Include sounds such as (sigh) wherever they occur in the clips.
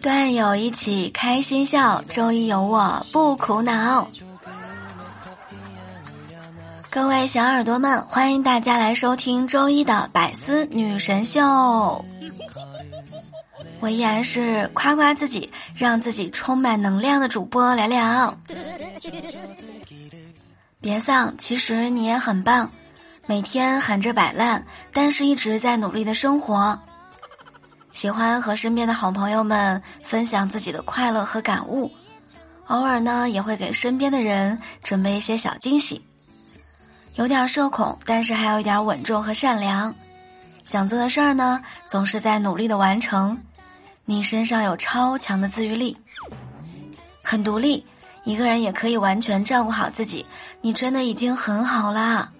段友一起开心笑，周一有我不苦恼。各位小耳朵们，欢迎大家来收听周一的百思女神秀。我依然是夸夸自己，让自己充满能量的主播聊聊。别丧，其实你也很棒，每天喊着摆烂，但是一直在努力的生活。喜欢和身边的好朋友们分享自己的快乐和感悟，偶尔呢也会给身边的人准备一些小惊喜。有点社恐，但是还有一点稳重和善良。想做的事儿呢，总是在努力的完成。你身上有超强的自愈力，很独立，一个人也可以完全照顾好自己。你真的已经很好啦。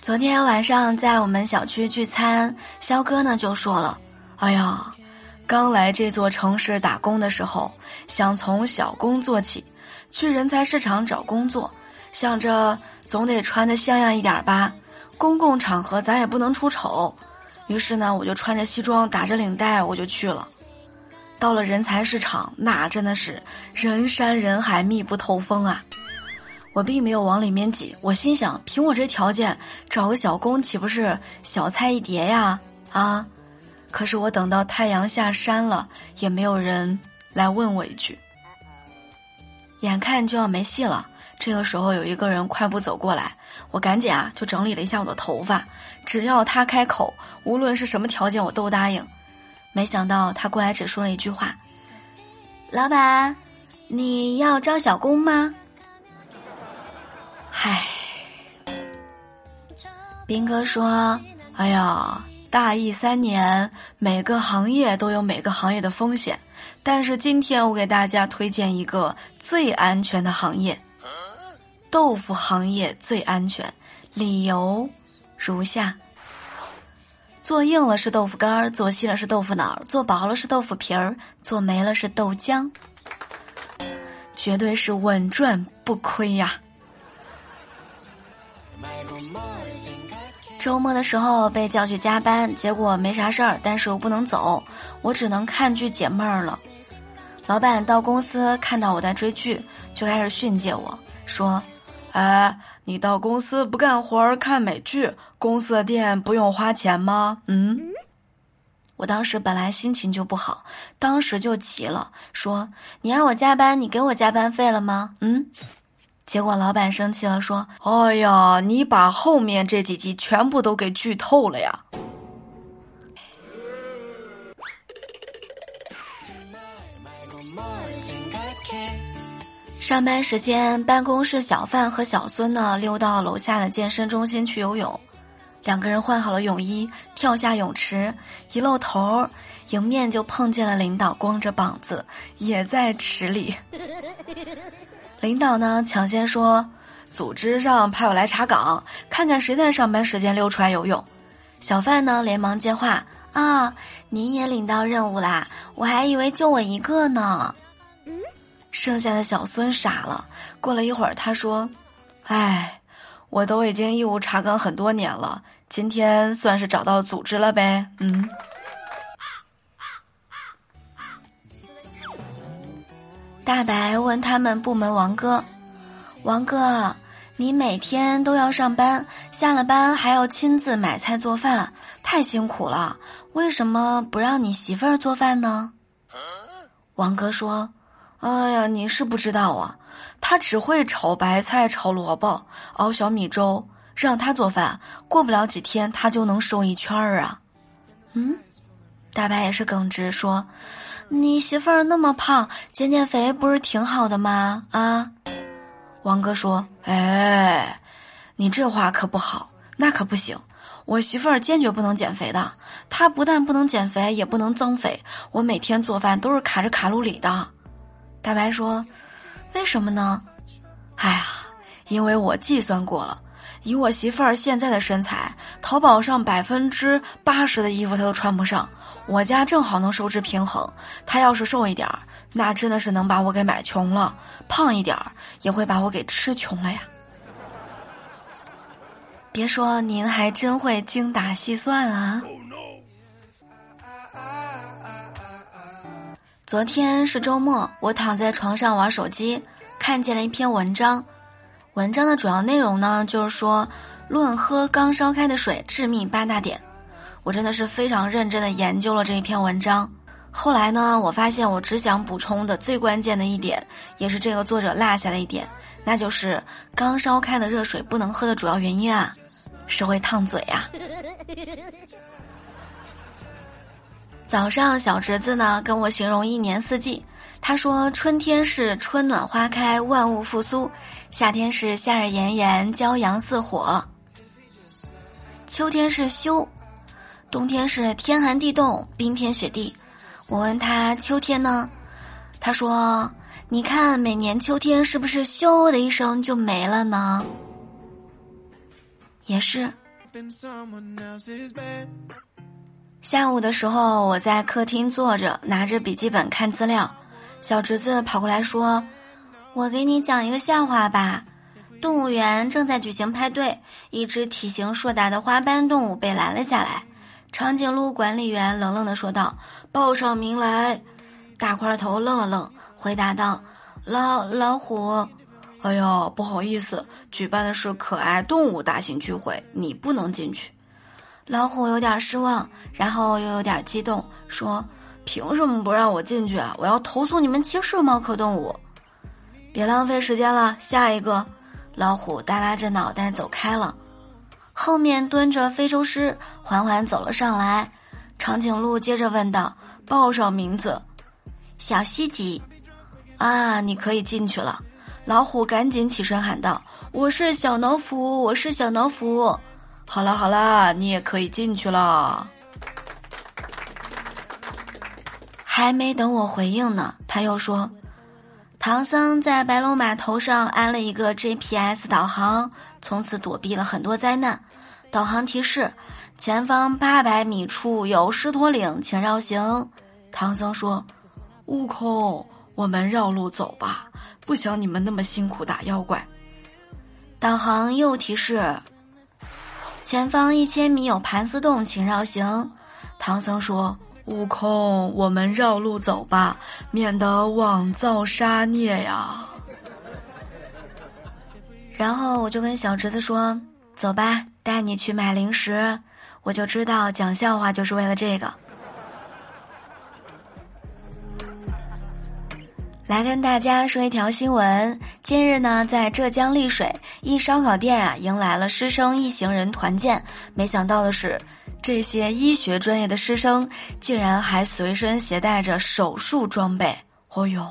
昨天晚上在我们小区聚餐，肖哥呢就说了：“哎呀，刚来这座城市打工的时候，想从小工做起。”去人才市场找工作，想着总得穿的像样一点吧，公共场合咱也不能出丑。于是呢，我就穿着西装，打着领带，我就去了。到了人才市场，那真的是人山人海，密不透风啊！我并没有往里面挤，我心想，凭我这条件，找个小工岂不是小菜一碟呀？啊！可是我等到太阳下山了，也没有人来问我一句。眼看就要没戏了，这个时候有一个人快步走过来，我赶紧啊就整理了一下我的头发，只要他开口，无论是什么条件我都答应。没想到他过来只说了一句话：“老板，你要招小工吗？”嗨，斌哥说：“哎呀。”大一三年，每个行业都有每个行业的风险，但是今天我给大家推荐一个最安全的行业——豆腐行业最安全。理由如下：做硬了是豆腐干儿，做细了是豆腐脑，做薄了是豆腐皮儿，做没了是豆浆，绝对是稳赚不亏呀。周末的时候被叫去加班，结果没啥事儿，但是我不能走，我只能看剧解闷儿了。老板到公司看到我在追剧，就开始训诫我说：“哎，你到公司不干活儿看美剧，公司的店不用花钱吗？”嗯，我当时本来心情就不好，当时就急了，说：“你让我加班，你给我加班费了吗？”嗯。结果老板生气了，说：“哎呀，你把后面这几集全部都给剧透了呀！” (laughs) 上班时间，办公室小范和小孙呢溜到楼下的健身中心去游泳，两个人换好了泳衣，跳下泳池，一露头，迎面就碰见了领导，光着膀子也在池里。(laughs) 领导呢抢先说：“组织上派我来查岗，看看谁在上班时间溜出来游泳。”小范呢连忙接话：“啊，您也领到任务啦？我还以为就我一个呢。”嗯，剩下的小孙傻了。过了一会儿，他说：“哎，我都已经义务查岗很多年了，今天算是找到组织了呗。”嗯。大白问他们部门王哥：“王哥，你每天都要上班，下了班还要亲自买菜做饭，太辛苦了。为什么不让你媳妇儿做饭呢？”王哥说：“哎呀，你是不知道啊，他只会炒白菜、炒萝卜、熬小米粥，让他做饭，过不了几天他就能瘦一圈儿啊。”嗯，大白也是耿直说。你媳妇儿那么胖，减减肥不是挺好的吗？啊，王哥说：“哎，你这话可不好，那可不行。我媳妇儿坚决不能减肥的，她不但不能减肥，也不能增肥。我每天做饭都是卡着卡路里的。”大白说：“为什么呢？哎呀，因为我计算过了，以我媳妇儿现在的身材，淘宝上百分之八十的衣服她都穿不上。”我家正好能收支平衡，他要是瘦一点儿，那真的是能把我给买穷了；胖一点儿，也会把我给吃穷了呀。别说，您还真会精打细算啊！昨天是周末，我躺在床上玩手机，看见了一篇文章。文章的主要内容呢，就是说论喝刚烧开的水致命八大点。我真的是非常认真的研究了这一篇文章。后来呢，我发现我只想补充的最关键的一点，也是这个作者落下的一点，那就是刚烧开的热水不能喝的主要原因啊，是会烫嘴啊。(laughs) 早上，小侄子呢跟我形容一年四季。他说：“春天是春暖花开，万物复苏；夏天是夏日炎炎，骄阳似火；秋天是休；冬天是天寒地冻，冰天雪地。”我问他：“秋天呢？”他说：“你看，每年秋天是不是咻的一声就没了呢？”也是。下午的时候，我在客厅坐着，拿着笔记本看资料。小侄子跑过来说：“我给你讲一个笑话吧。动物园正在举行派对，一只体型硕大的花斑动物被拦了下来。长颈鹿管理员冷冷的说道：‘报上名来。’大块头愣了愣，回答道：‘老老虎。’哎呦，不好意思，举办的是可爱动物大型聚会，你不能进去。”老虎有点失望，然后又有点激动，说：“凭什么不让我进去啊？我要投诉你们歧视猫科动物！”别浪费时间了，下一个。老虎耷拉着脑袋走开了，后面蹲着非洲狮，缓缓走了上来。长颈鹿接着问道：“报上名字。”小西吉，啊，你可以进去了。老虎赶紧起身喊道：“我是小老虎，我是小老虎。”好了好了，你也可以进去了。还没等我回应呢，他又说：“唐僧在白龙马头上安了一个 GPS 导航，从此躲避了很多灾难。导航提示：前方八百米处有狮驼岭，请绕行。”唐僧说：“悟空，我们绕路走吧，不想你们那么辛苦打妖怪。”导航又提示。前方一千米有盘丝洞，请绕行。唐僧说：“悟空，我们绕路走吧，免得枉造杀孽呀。”然后我就跟小侄子说：“走吧，带你去买零食。”我就知道讲笑话就是为了这个。来跟大家说一条新闻：近日呢，在浙江丽水一烧烤店啊，迎来了师生一行人团建。没想到的是，这些医学专业的师生竟然还随身携带着手术装备。哦呦！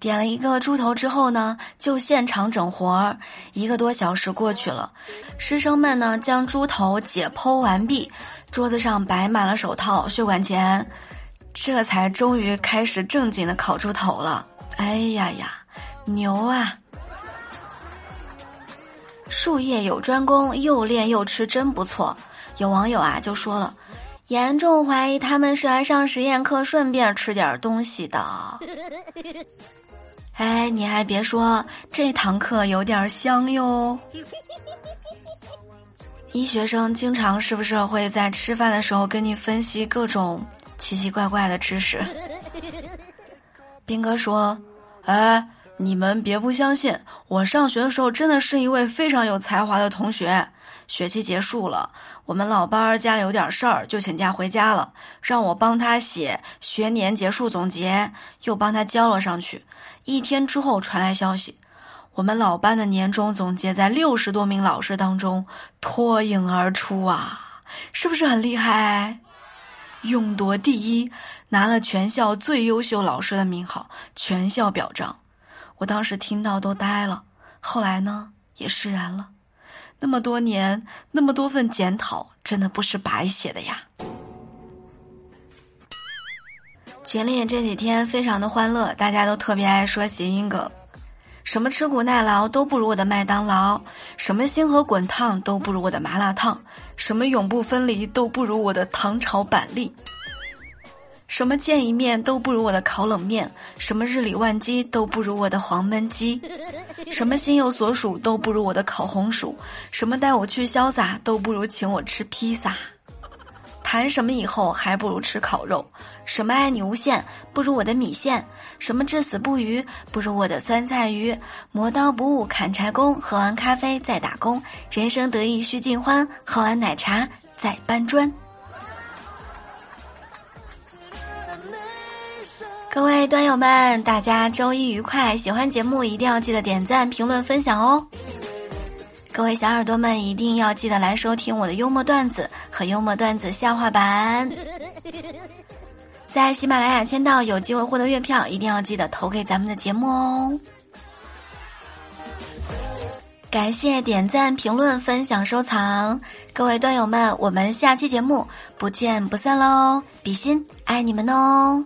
点了一个猪头之后呢，就现场整活儿。一个多小时过去了，师生们呢将猪头解剖完毕，桌子上摆满了手套、血管钳。这才终于开始正经的烤猪头了，哎呀呀，牛啊！术业有专攻，又练又吃，真不错。有网友啊就说了，严重怀疑他们是来上实验课，顺便吃点东西的。(laughs) 哎，你还别说，这堂课有点香哟。医学生经常是不是会在吃饭的时候跟你分析各种？奇奇怪怪的知识，(laughs) 斌哥说：“哎，你们别不相信，我上学的时候真的是一位非常有才华的同学。学期结束了，我们老班家里有点事儿，就请假回家了，让我帮他写学年结束总结，又帮他交了上去。一天之后传来消息，我们老班的年终总结在六十多名老师当中脱颖而出啊，是不是很厉害？”勇夺第一，拿了全校最优秀老师的名号，全校表彰。我当时听到都呆了，后来呢也释然了。那么多年，那么多份检讨，真的不是白写的呀。群里这几天非常的欢乐，大家都特别爱说谐音梗。什么吃苦耐劳都不如我的麦当劳，什么星河滚烫都不如我的麻辣烫，什么永不分离都不如我的糖炒板栗。什么见一面都不如我的烤冷面，什么日理万机都不如我的黄焖鸡，什么心有所属都不如我的烤红薯，什么带我去潇洒都不如请我吃披萨。谈什么以后还不如吃烤肉，什么爱你无限不如我的米线，什么至死不渝不如我的酸菜鱼。磨刀不误砍柴工，喝完咖啡再打工，人生得意须尽欢，喝完奶茶再搬砖。各位端友们，大家周一愉快！喜欢节目一定要记得点赞、评论、分享哦。各位小耳朵们，一定要记得来收听我的幽默段子和幽默段子笑话版。在喜马拉雅签到有机会获得月票，一定要记得投给咱们的节目哦。感谢点赞、评论、分享、收藏，各位段友们，我们下期节目不见不散喽！比心，爱你们哦！